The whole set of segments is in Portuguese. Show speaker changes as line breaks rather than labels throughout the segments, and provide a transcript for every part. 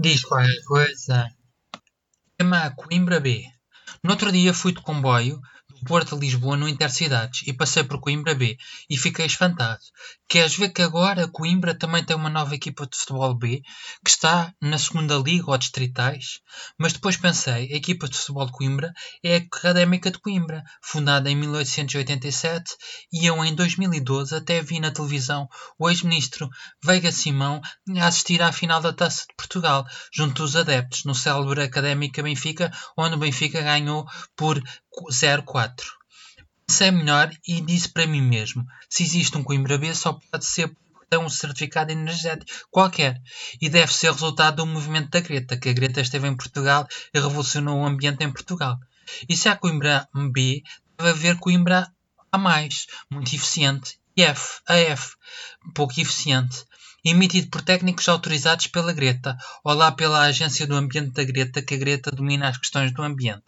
Diz qualquer coisa. Tema Coimbra B. No outro dia fui de comboio do Porto a Lisboa no Intercidades e passei por Coimbra B e fiquei espantado. Queres ver que agora Coimbra também tem uma nova equipa de futebol B que está na segunda liga ou distritais? Mas depois pensei, a equipa de futebol de Coimbra é a Académica de Coimbra, fundada em 1887 e eu em 2012 até vi na televisão o ex-ministro Veiga Simão a assistir à final da Taça de Portugal, junto dos adeptos, no célebre Académica Benfica, onde o Benfica ganhou por 0-4. Pensei melhor e disse para mim mesmo: se existe um Coimbra B, só pode ser tem um certificado energético qualquer. E deve ser resultado do movimento da Greta, que a Greta esteve em Portugal e revolucionou o ambiente em Portugal. E se há Coimbra B, deve haver Coimbra A, muito eficiente, e F, AF, pouco eficiente emitido por técnicos autorizados pela Greta, ou lá pela Agência do Ambiente da Greta, que a Greta domina as questões do ambiente.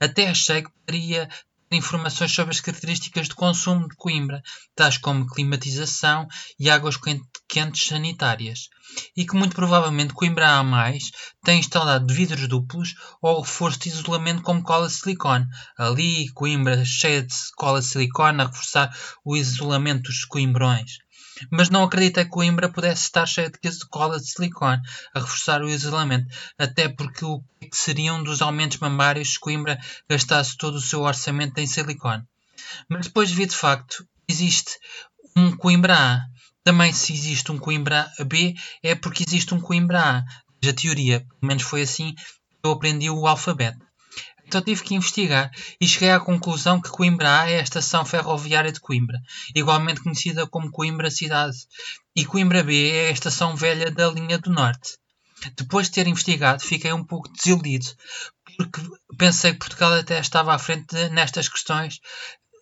Até achei que poderia ter informações sobre as características de consumo de Coimbra, tais como climatização e águas quentes sanitárias, e que muito provavelmente Coimbra A+, tem instalado vidros duplos ou reforço de isolamento como cola de silicone. Ali, Coimbra cheia de cola de silicone a reforçar o isolamento dos coimbrões mas não acreditei que Coimbra pudesse estar cheia de cola de silicone a reforçar o isolamento, até porque o que seriam dos aumentos mamários se Coimbra gastasse todo o seu orçamento em silicone. Mas depois vi de facto existe um Coimbra A. Também se existe um Coimbra B é porque existe um Coimbra A. A teoria, pelo menos foi assim que eu aprendi o alfabeto. Então tive que investigar e cheguei à conclusão que Coimbra A é a estação ferroviária de Coimbra, igualmente conhecida como Coimbra Cidade, e Coimbra B é a estação velha da linha do Norte. Depois de ter investigado, fiquei um pouco desiludido, porque pensei que Portugal até estava à frente nestas questões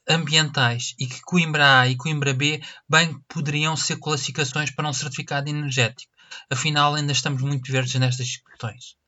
ambientais e que Coimbra A e Coimbra B bem poderiam ser classificações para um certificado energético. Afinal, ainda estamos muito verdes nestas questões.